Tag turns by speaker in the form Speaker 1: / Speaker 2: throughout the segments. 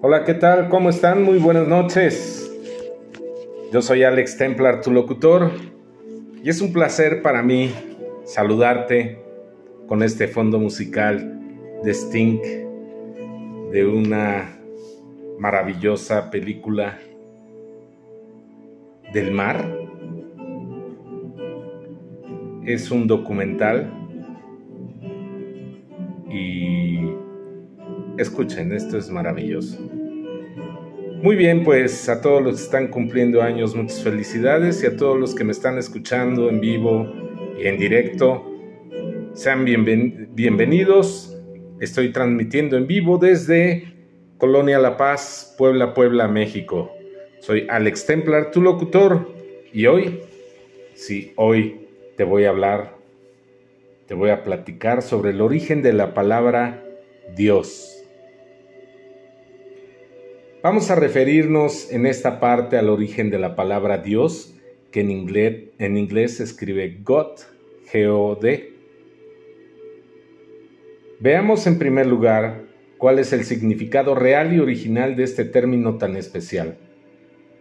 Speaker 1: Hola, ¿qué tal? ¿Cómo están? Muy buenas noches. Yo soy Alex Templar, tu locutor, y es un placer para mí saludarte con este fondo musical de Sting de una maravillosa película del mar. Es un documental y escuchen, esto es maravilloso. Muy bien, pues a todos los que están cumpliendo años, muchas felicidades y a todos los que me están escuchando en vivo y en directo, sean bienvenidos. Estoy transmitiendo en vivo desde Colonia La Paz, Puebla, Puebla, México. Soy Alex Templar, tu locutor, y hoy, sí, hoy te voy a hablar, te voy a platicar sobre el origen de la palabra Dios. Vamos a referirnos en esta parte al origen de la palabra Dios, que en inglés, se escribe God, G-O-D. Veamos en primer lugar cuál es el significado real y original de este término tan especial.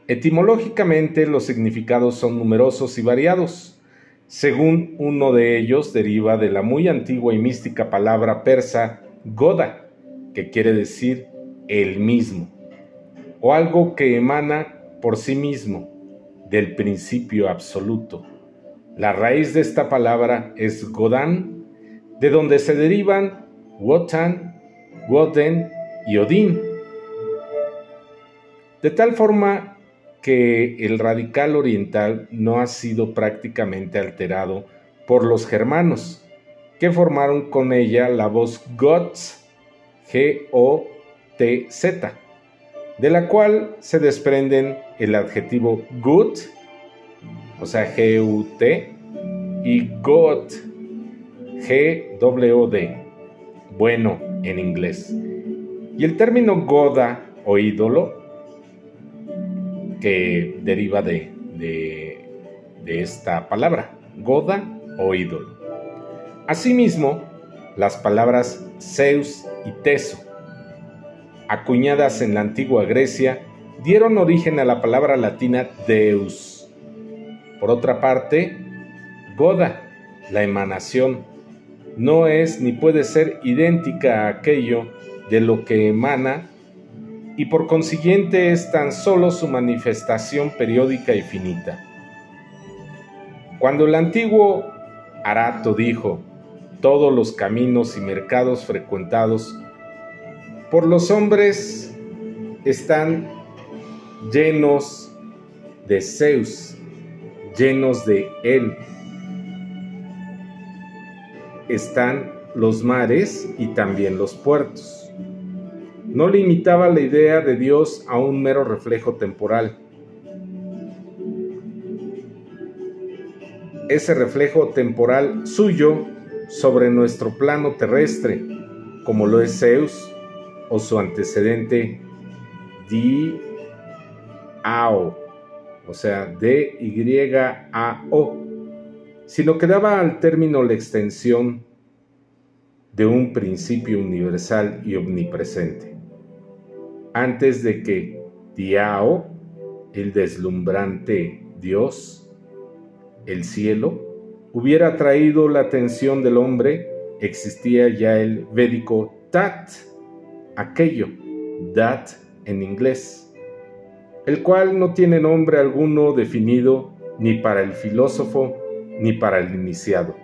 Speaker 1: Etimológicamente los significados son numerosos y variados. Según uno de ellos deriva de la muy antigua y mística palabra persa Goda, que quiere decir el mismo, o algo que emana por sí mismo, del principio absoluto. La raíz de esta palabra es Godan, de donde se derivan Wotan, Woden y Odín. De tal forma que el radical oriental no ha sido prácticamente alterado por los germanos, que formaron con ella la voz Gotz, G-O-T-Z, de la cual se desprenden el adjetivo gut, o sea, G-U-T, y got, G-W-D, bueno en inglés. Y el término goda o ídolo, que deriva de, de, esta palabra, goda o ídolo. Asimismo, las palabras Zeus y Teso, acuñadas en la antigua Grecia, dieron origen a la palabra latina Deus. Por otra parte, Goda, la emanación, no es ni puede ser idéntica a aquello de lo que emana y por consiguiente es tan solo su manifestación periódica y finita. Cuando el antiguo Arato dijo, todos los caminos y mercados frecuentados por los hombres están llenos de Zeus, llenos de él. Están los mares y también los puertos no limitaba la idea de Dios a un mero reflejo temporal. Ese reflejo temporal suyo sobre nuestro plano terrestre, como lo es Zeus o su antecedente Di-Ao, o sea, D-Y-A-O, sino que daba al término la extensión de un principio universal y omnipresente antes de que Diao, el deslumbrante Dios, el cielo, hubiera traído la atención del hombre, existía ya el védico Tat, aquello, Dat en inglés, el cual no tiene nombre alguno definido ni para el filósofo ni para el iniciado,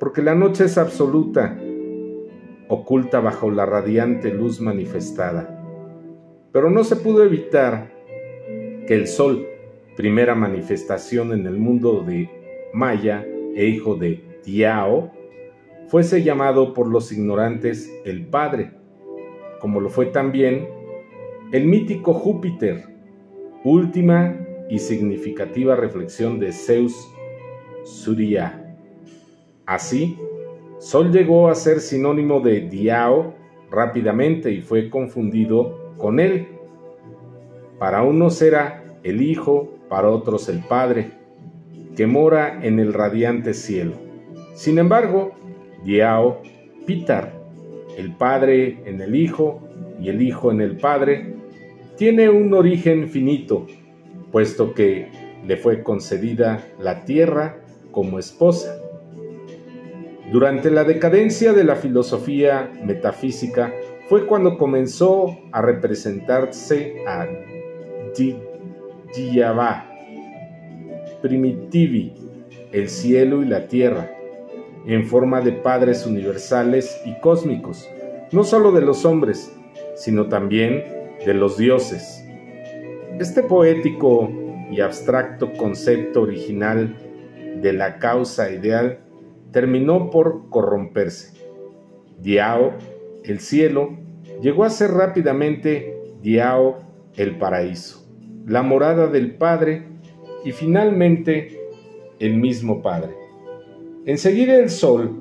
Speaker 1: porque la noche es absoluta, oculta bajo la radiante luz manifestada. Pero no se pudo evitar que el sol, primera manifestación en el mundo de Maya e hijo de Tiao, fuese llamado por los ignorantes el Padre, como lo fue también el mítico Júpiter, última y significativa reflexión de Zeus Surya. Así, Sol llegó a ser sinónimo de Diao rápidamente y fue confundido con él. Para unos era el Hijo, para otros el Padre, que mora en el radiante cielo. Sin embargo, Diao, Pitar, el Padre en el Hijo, y el Hijo en el Padre, tiene un origen finito, puesto que le fue concedida la tierra como esposa. Durante la decadencia de la filosofía metafísica fue cuando comenzó a representarse a Diyavá, Primitivi, el cielo y la tierra, en forma de padres universales y cósmicos, no solo de los hombres, sino también de los dioses. Este poético y abstracto concepto original de la causa ideal terminó por corromperse. Diao, el cielo, llegó a ser rápidamente Diao, el paraíso, la morada del Padre y finalmente el mismo Padre. Enseguida el sol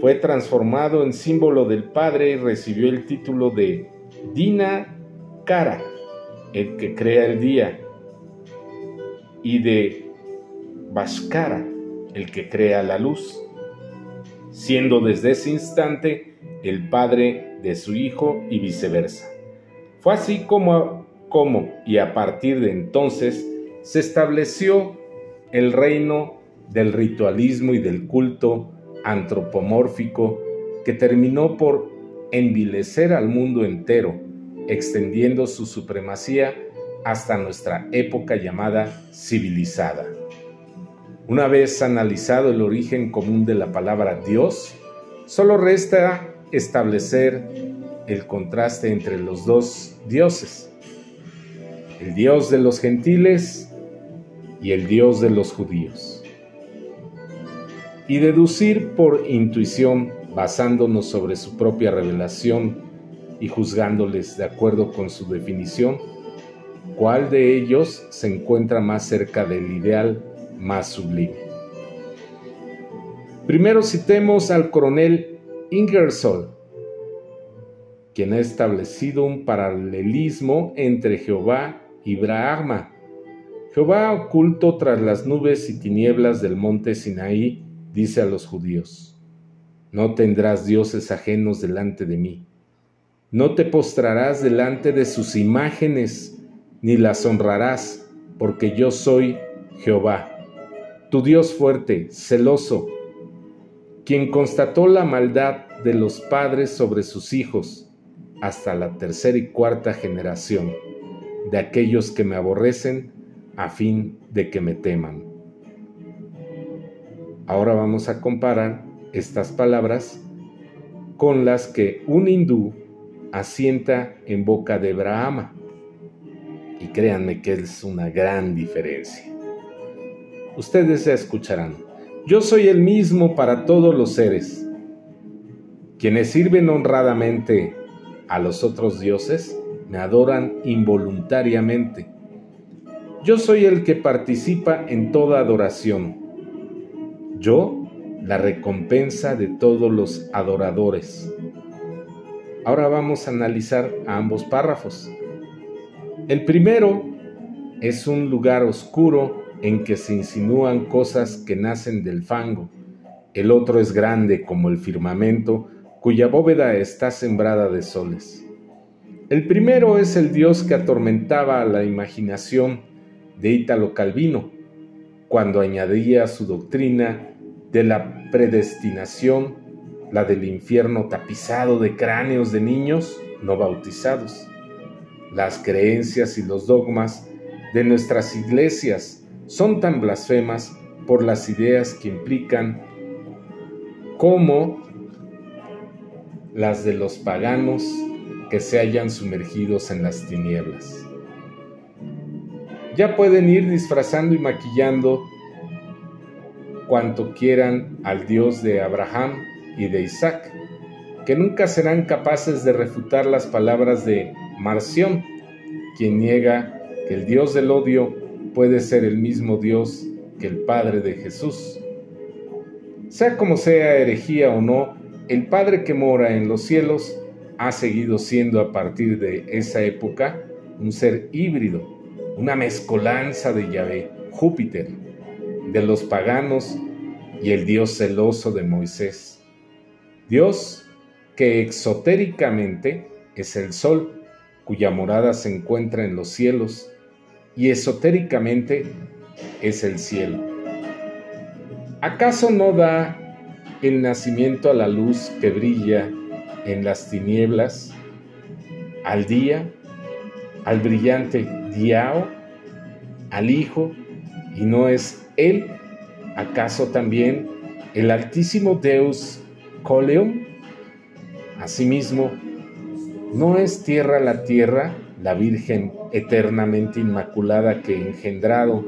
Speaker 1: fue transformado en símbolo del Padre y recibió el título de Dina Kara, el que crea el día, y de Bashkara, el que crea la luz, siendo desde ese instante el Padre de su Hijo y viceversa. Fue así como, como y a partir de entonces se estableció el reino del ritualismo y del culto antropomórfico que terminó por envilecer al mundo entero, extendiendo su supremacía hasta nuestra época llamada civilizada. Una vez analizado el origen común de la palabra Dios, solo resta establecer el contraste entre los dos dioses, el Dios de los gentiles y el Dios de los judíos, y deducir por intuición, basándonos sobre su propia revelación y juzgándoles de acuerdo con su definición, cuál de ellos se encuentra más cerca del ideal más sublime. Primero citemos al coronel Ingersoll, quien ha establecido un paralelismo entre Jehová y Brahma. Jehová oculto tras las nubes y tinieblas del monte Sinaí, dice a los judíos, no tendrás dioses ajenos delante de mí, no te postrarás delante de sus imágenes, ni las honrarás, porque yo soy Jehová, tu Dios fuerte, celoso, quien constató la maldad de los padres sobre sus hijos hasta la tercera y cuarta generación de aquellos que me aborrecen a fin de que me teman. Ahora vamos a comparar estas palabras con las que un hindú asienta en boca de Brahma y créanme que es una gran diferencia. Ustedes ya escucharán. Yo soy el mismo para todos los seres. Quienes sirven honradamente a los otros dioses me adoran involuntariamente. Yo soy el que participa en toda adoración. Yo, la recompensa de todos los adoradores. Ahora vamos a analizar ambos párrafos. El primero es un lugar oscuro en que se insinúan cosas que nacen del fango. El otro es grande como el firmamento, cuya bóveda está sembrada de soles. El primero es el dios que atormentaba la imaginación de Ítalo Calvino, cuando añadía su doctrina de la predestinación, la del infierno tapizado de cráneos de niños no bautizados las creencias y los dogmas de nuestras iglesias son tan blasfemas por las ideas que implican como las de los paganos que se hayan sumergidos en las tinieblas. Ya pueden ir disfrazando y maquillando cuanto quieran al Dios de Abraham y de Isaac, que nunca serán capaces de refutar las palabras de Marción, quien niega que el Dios del odio puede ser el mismo Dios que el Padre de Jesús. Sea como sea herejía o no, el Padre que mora en los cielos ha seguido siendo a partir de esa época un ser híbrido, una mezcolanza de Yahvé, Júpiter, de los paganos y el Dios celoso de Moisés. Dios que exotéricamente es el sol, cuya morada se encuentra en los cielos, y esotéricamente es el cielo. ¿Acaso no da el nacimiento a la luz que brilla en las tinieblas, al día, al brillante Diao, al Hijo, y no es Él, acaso también el altísimo Deus Coleum? Asimismo, ¿no es tierra la tierra, la Virgen eternamente inmaculada que engendrado,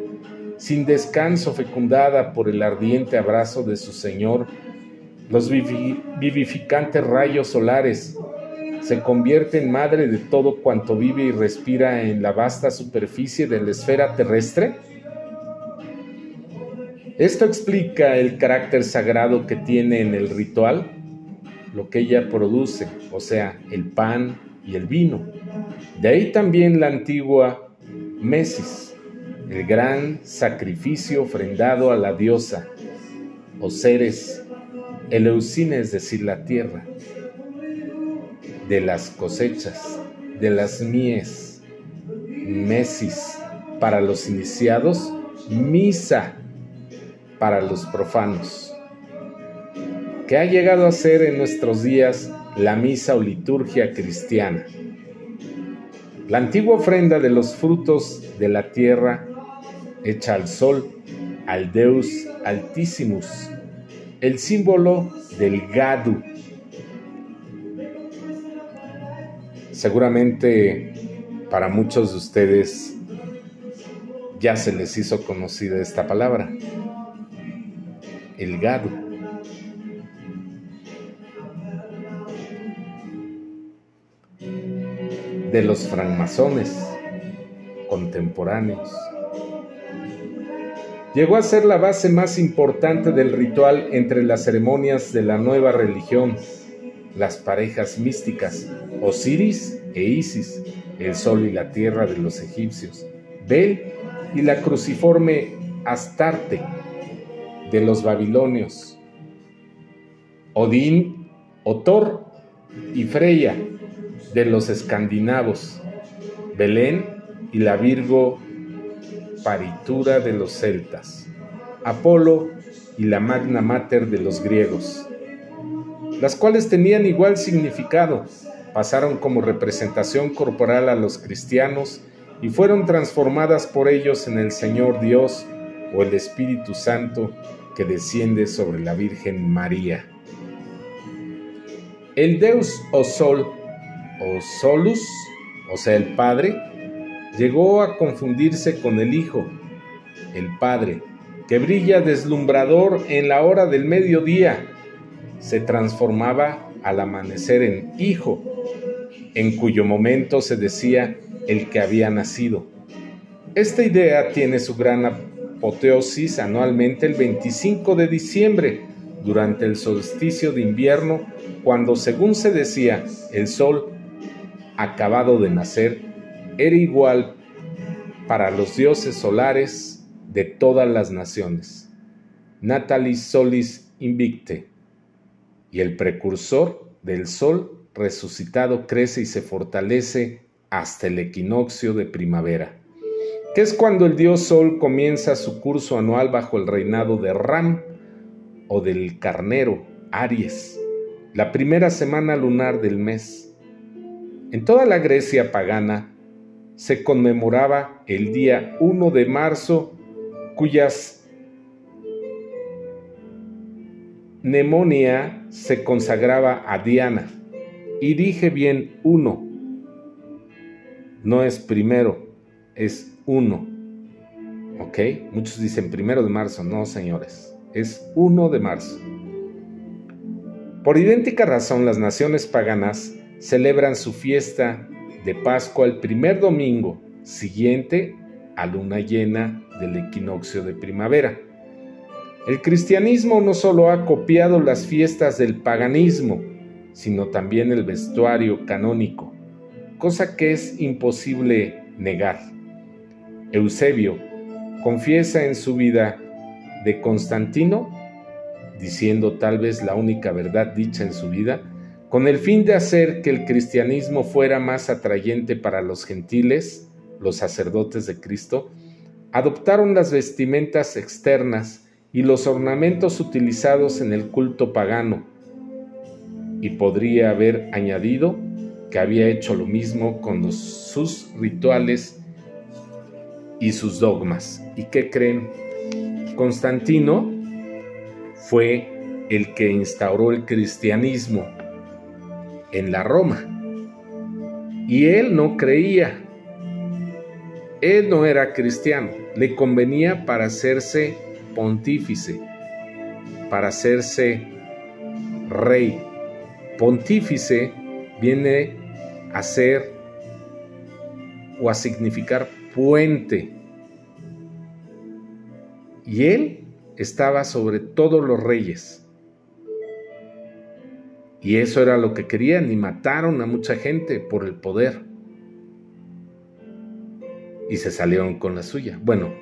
Speaker 1: sin descanso fecundada por el ardiente abrazo de su Señor, los vivificantes rayos solares, se convierte en madre de todo cuanto vive y respira en la vasta superficie de la esfera terrestre? Esto explica el carácter sagrado que tiene en el ritual, lo que ella produce, o sea, el pan y el vino. De ahí también la antigua Mesis, el gran sacrificio ofrendado a la diosa, o seres Eleusine, es decir, la tierra, de las cosechas, de las mies, mesis para los iniciados, misa para los profanos, que ha llegado a ser en nuestros días la misa o liturgia cristiana. La antigua ofrenda de los frutos de la tierra hecha al sol, al Deus Altissimus, el símbolo del Gadu. Seguramente para muchos de ustedes ya se les hizo conocida esta palabra, el Gadu. De los francmasones contemporáneos llegó a ser la base más importante del ritual entre las ceremonias de la nueva religión, las parejas místicas, Osiris e Isis, el sol y la tierra de los egipcios, Bel y la cruciforme Astarte de los babilonios, Odín, Otor y Freya de los escandinavos, Belén y la Virgo paritura de los celtas, Apolo y la Magna Mater de los griegos, las cuales tenían igual significado, pasaron como representación corporal a los cristianos y fueron transformadas por ellos en el Señor Dios o el Espíritu Santo que desciende sobre la Virgen María. El Deus o Sol o Solus, o sea, el Padre, llegó a confundirse con el Hijo, el Padre, que brilla deslumbrador en la hora del mediodía, se transformaba al amanecer en Hijo, en cuyo momento se decía el que había nacido. Esta idea tiene su gran anualmente el 25 de diciembre, durante el solsticio de invierno, cuando según se decía, el sol, acabado de nacer, era igual para los dioses solares de todas las naciones. Natalis solis invicte. Y el precursor del sol resucitado crece y se fortalece hasta el equinoccio de primavera, que es cuando el dios sol comienza su curso anual bajo el reinado de Ram o del carnero Aries, la primera semana lunar del mes. En toda la Grecia pagana, se conmemoraba el día 1 de marzo, cuyas mnemonia se consagraba a Diana. Y dije bien uno, no es primero, es uno. ¿Ok? Muchos dicen primero de marzo, no señores, es 1 de marzo. Por idéntica razón, las naciones paganas celebran su fiesta de Pascua el primer domingo siguiente a luna llena del equinoccio de primavera. El cristianismo no solo ha copiado las fiestas del paganismo, sino también el vestuario canónico, cosa que es imposible negar. Eusebio confiesa en su vida de Constantino, diciendo tal vez la única verdad dicha en su vida, con el fin de hacer que el cristianismo fuera más atrayente para los gentiles, los sacerdotes de Cristo, adoptaron las vestimentas externas y los ornamentos utilizados en el culto pagano, y podría haber añadido que había hecho lo mismo con sus rituales y sus dogmas. ¿Y qué creen? Constantino fue el que instauró el cristianismo en la Roma. Y él no creía. Él no era cristiano. Le convenía para hacerse pontífice, para hacerse rey. Pontífice viene a ser o a significar puente. Y él estaba sobre todos los reyes. Y eso era lo que querían y mataron a mucha gente por el poder. Y se salieron con la suya. Bueno,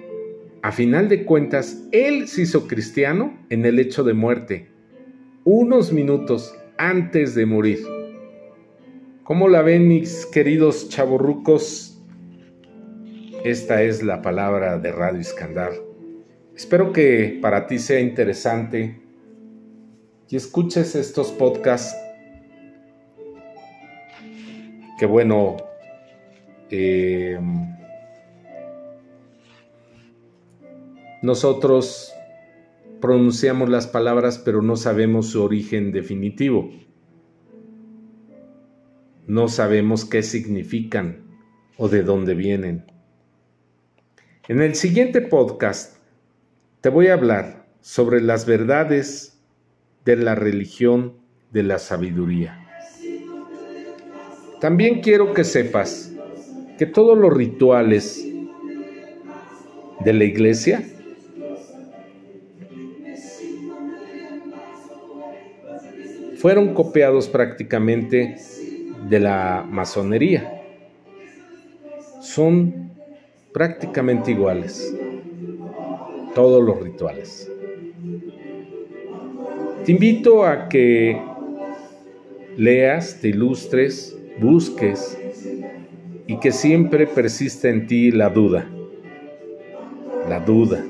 Speaker 1: a final de cuentas, él se hizo cristiano en el hecho de muerte, unos minutos antes de morir. ¿Cómo la ven mis queridos chavorrucos? Esta es la palabra de Radio Iskandar. Espero que para ti sea interesante y escuches estos podcasts que bueno, eh, nosotros pronunciamos las palabras pero no sabemos su origen definitivo. No sabemos qué significan o de dónde vienen. En el siguiente podcast te voy a hablar sobre las verdades de la religión de la sabiduría. También quiero que sepas que todos los rituales de la iglesia fueron copiados prácticamente de la masonería. Son prácticamente iguales todos los rituales. Te invito a que leas, te ilustres, busques y que siempre persista en ti la duda. La duda.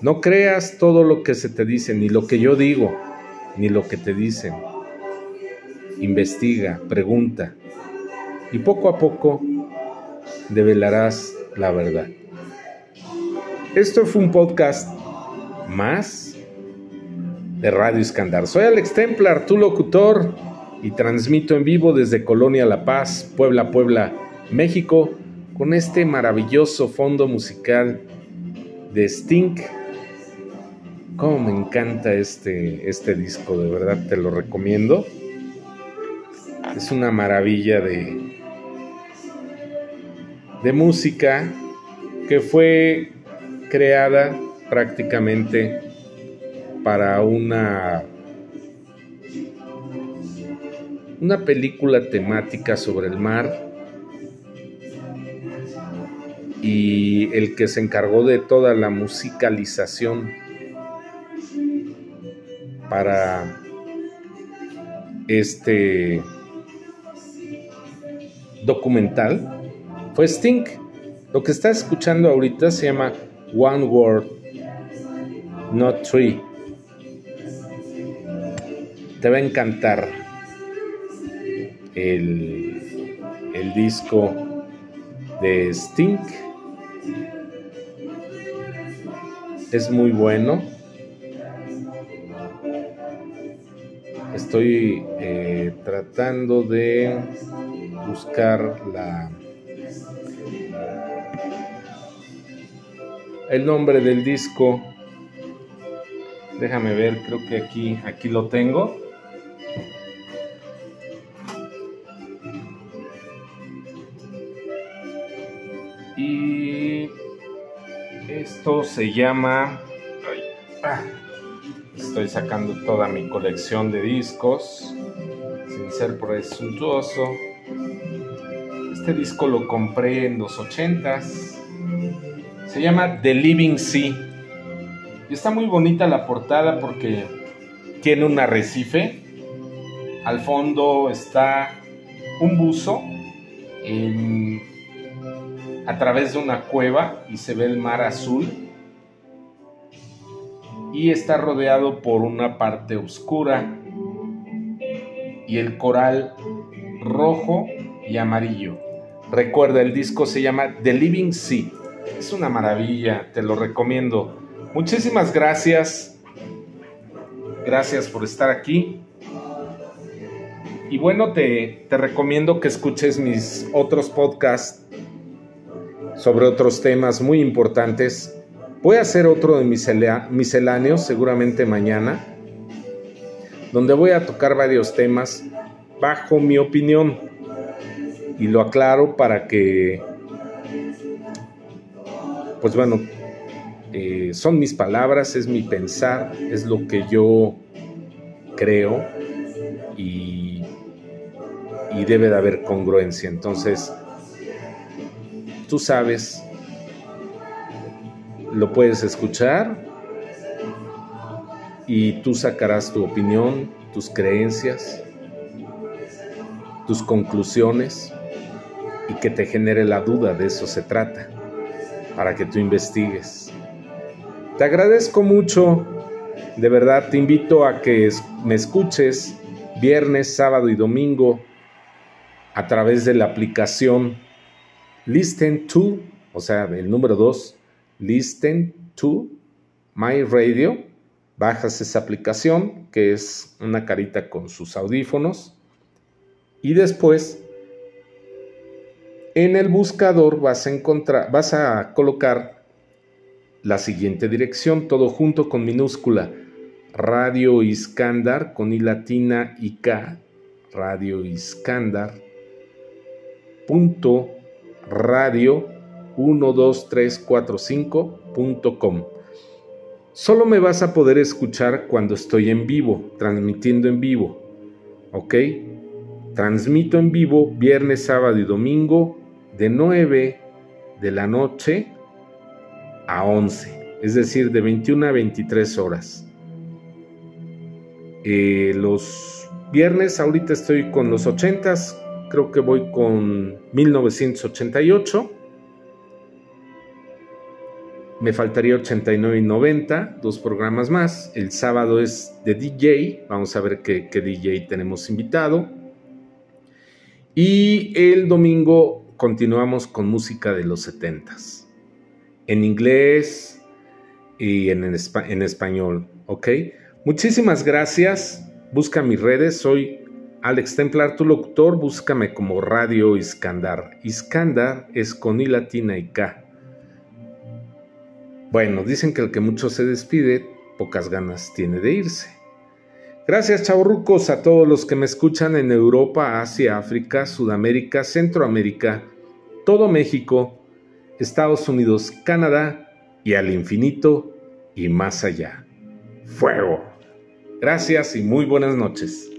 Speaker 1: No creas todo lo que se te dice, ni lo que yo digo, ni lo que te dicen. Investiga, pregunta y poco a poco develarás la verdad. Esto fue un podcast más de Radio Iskandar. Soy Alex Templar, tu locutor, y transmito en vivo desde Colonia La Paz, Puebla, Puebla, México, con este maravilloso fondo musical de Sting. Cómo me encanta este, este disco, de verdad te lo recomiendo. Es una maravilla de, de música que fue creada prácticamente para una, una película temática sobre el mar. Y el que se encargó de toda la musicalización para este documental fue Sting. Lo que está escuchando ahorita se llama One Word, Not Three te va a encantar el, el disco de Stink. Es muy bueno. Estoy eh, tratando de buscar la el nombre del disco. Déjame ver, creo que aquí aquí lo tengo. se llama... Ah, estoy sacando toda mi colección de discos, sin ser presuntuoso. Este disco lo compré en los 80s. Se llama The Living Sea. Y está muy bonita la portada porque tiene un arrecife Al fondo está un buzo a través de una cueva y se ve el mar azul y está rodeado por una parte oscura y el coral rojo y amarillo. Recuerda, el disco se llama The Living Sea. Es una maravilla, te lo recomiendo. Muchísimas gracias. Gracias por estar aquí. Y bueno, te, te recomiendo que escuches mis otros podcasts sobre otros temas muy importantes Voy a hacer otro de misceláneos seguramente mañana, donde voy a tocar varios temas bajo mi opinión. Y lo aclaro para que, pues bueno, eh, son mis palabras, es mi pensar, es lo que yo creo y, y debe de haber congruencia. Entonces, tú sabes lo puedes escuchar y tú sacarás tu opinión, tus creencias, tus conclusiones y que te genere la duda, de eso se trata, para que tú investigues. Te agradezco mucho, de verdad te invito a que me escuches viernes, sábado y domingo a través de la aplicación Listen to, o sea, el número 2, Listen to My Radio. Bajas esa aplicación que es una carita con sus audífonos. Y después en el buscador vas a encontrar, vas a colocar la siguiente dirección, todo junto con minúscula. Radio Iskandar con I latina y K. Radio Iskandar. Punto radio 12345.com. Solo me vas a poder escuchar cuando estoy en vivo, transmitiendo en vivo. ¿Ok? Transmito en vivo viernes, sábado y domingo de 9 de la noche a 11, es decir, de 21 a 23 horas. Eh, los viernes, ahorita estoy con los 80s, creo que voy con 1988 me faltaría 89 y 90, dos programas más. El sábado es de DJ, vamos a ver qué, DJ tenemos invitado. Y el domingo continuamos con música de los 70s, en inglés y en, en español, ¿ok? Muchísimas gracias. Busca mis redes, soy Alex Templar, tu locutor, búscame como Radio Iskandar. Iskandar es con I latina y K. Bueno, dicen que el que mucho se despide, pocas ganas tiene de irse. Gracias, chavorrucos, a todos los que me escuchan en Europa, Asia, África, Sudamérica, Centroamérica, todo México, Estados Unidos, Canadá y al infinito y más allá. Fuego. Gracias y muy buenas noches.